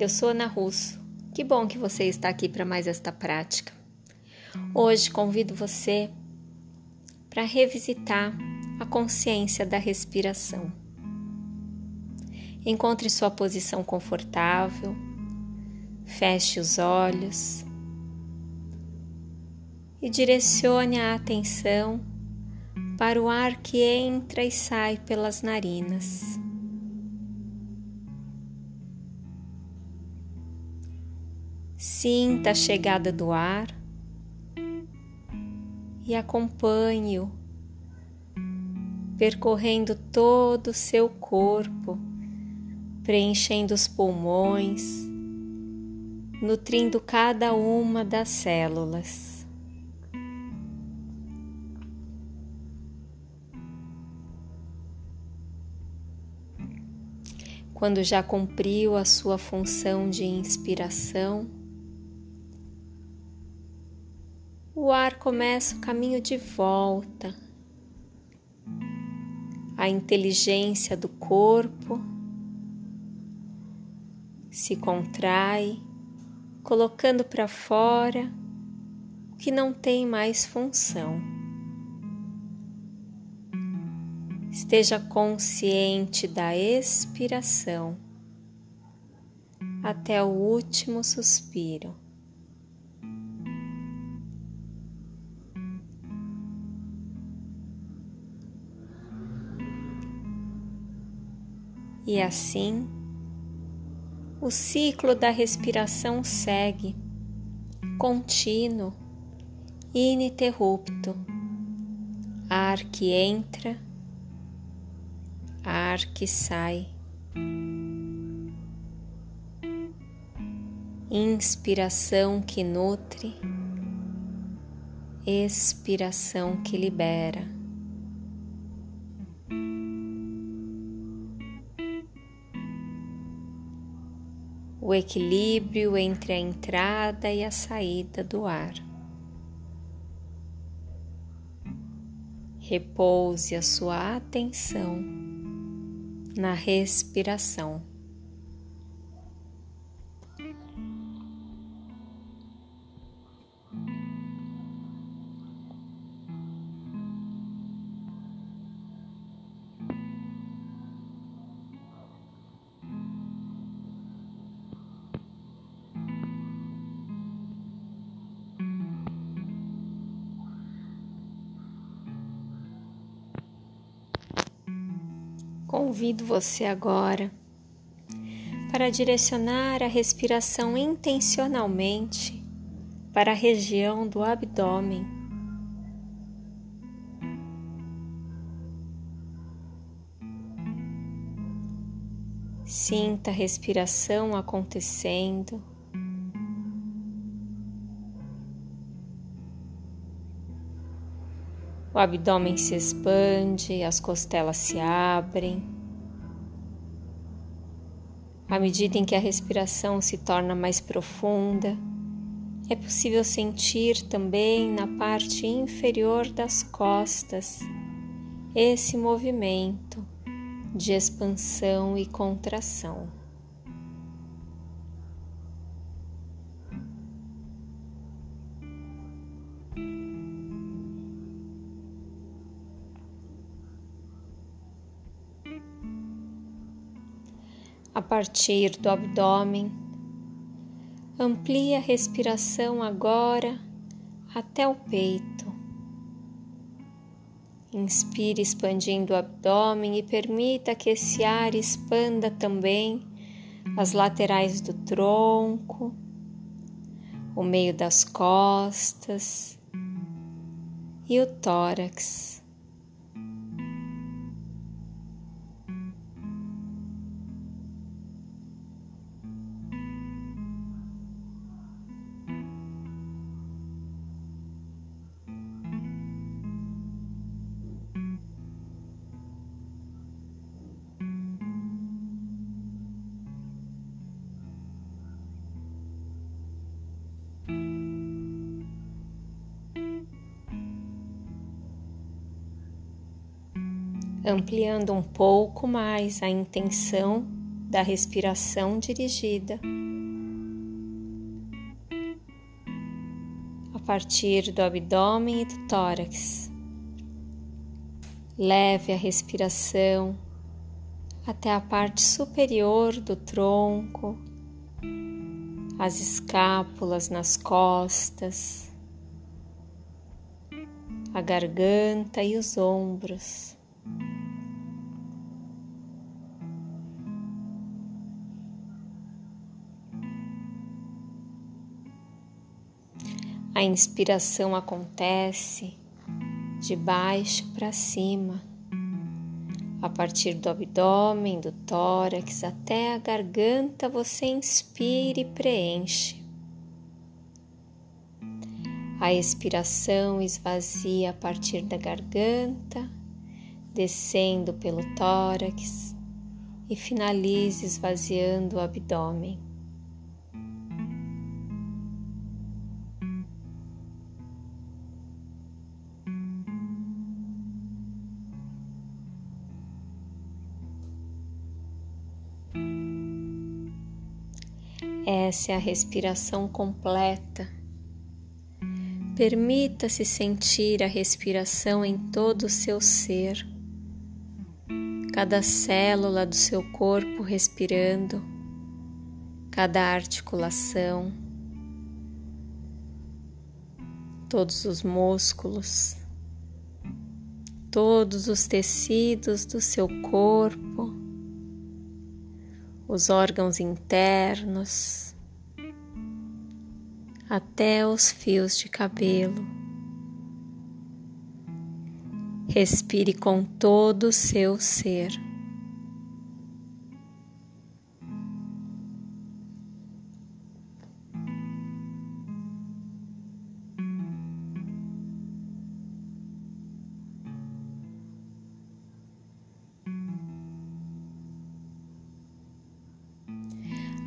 Eu sou Ana Russo. Que bom que você está aqui para mais esta prática. Hoje convido você para revisitar a consciência da respiração. Encontre sua posição confortável, feche os olhos e direcione a atenção para o ar que entra e sai pelas narinas. Sinta a chegada do ar e acompanhe-o, percorrendo todo o seu corpo, preenchendo os pulmões, nutrindo cada uma das células. Quando já cumpriu a sua função de inspiração, começa o caminho de volta. A inteligência do corpo se contrai, colocando para fora o que não tem mais função. Esteja consciente da expiração até o último suspiro. E assim, o ciclo da respiração segue, contínuo, ininterrupto. Ar que entra, ar que sai. Inspiração que nutre, expiração que libera. O equilíbrio entre a entrada e a saída do ar. Repouse a sua atenção na respiração. Convido você agora para direcionar a respiração intencionalmente para a região do abdômen. Sinta a respiração acontecendo. O abdômen se expande, as costelas se abrem. À medida em que a respiração se torna mais profunda, é possível sentir também na parte inferior das costas esse movimento de expansão e contração. A partir do abdômen. Amplie a respiração agora até o peito. Inspire expandindo o abdômen e permita que esse ar expanda também as laterais do tronco, o meio das costas e o tórax. Ampliando um pouco mais a intenção da respiração dirigida. A partir do abdômen e do tórax. Leve a respiração até a parte superior do tronco, as escápulas nas costas, a garganta e os ombros. A inspiração acontece de baixo para cima, a partir do abdômen, do tórax até a garganta, você inspira e preenche. A expiração esvazia a partir da garganta, descendo pelo tórax e finaliza esvaziando o abdômen. Essa é a respiração completa. Permita-se sentir a respiração em todo o seu ser, cada célula do seu corpo respirando, cada articulação, todos os músculos, todos os tecidos do seu corpo os órgãos internos, até os fios de cabelo. Respire com todo o seu ser.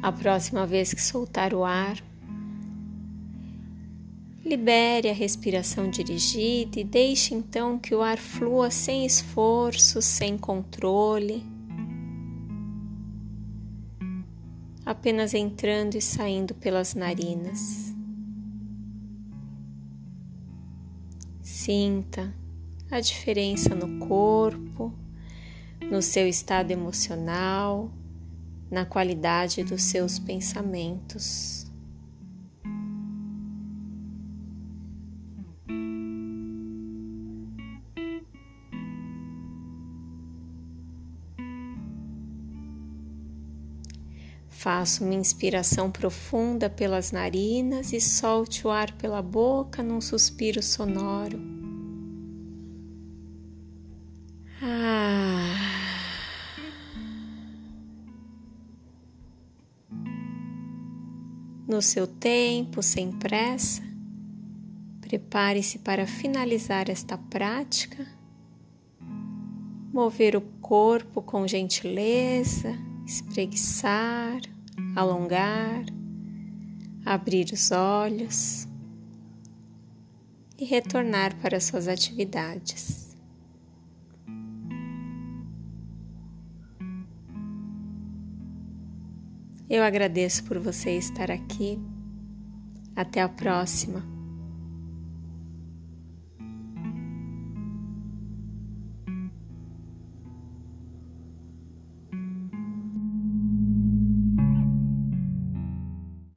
A próxima vez que soltar o ar, libere a respiração dirigida e deixe então que o ar flua sem esforço, sem controle, apenas entrando e saindo pelas narinas. Sinta a diferença no corpo, no seu estado emocional na qualidade dos seus pensamentos. Faça uma inspiração profunda pelas narinas e solte o ar pela boca num suspiro sonoro. Ah. No seu tempo, sem pressa. Prepare-se para finalizar esta prática. Mover o corpo com gentileza, espreguiçar, alongar, abrir os olhos e retornar para suas atividades. Eu agradeço por você estar aqui. Até a próxima.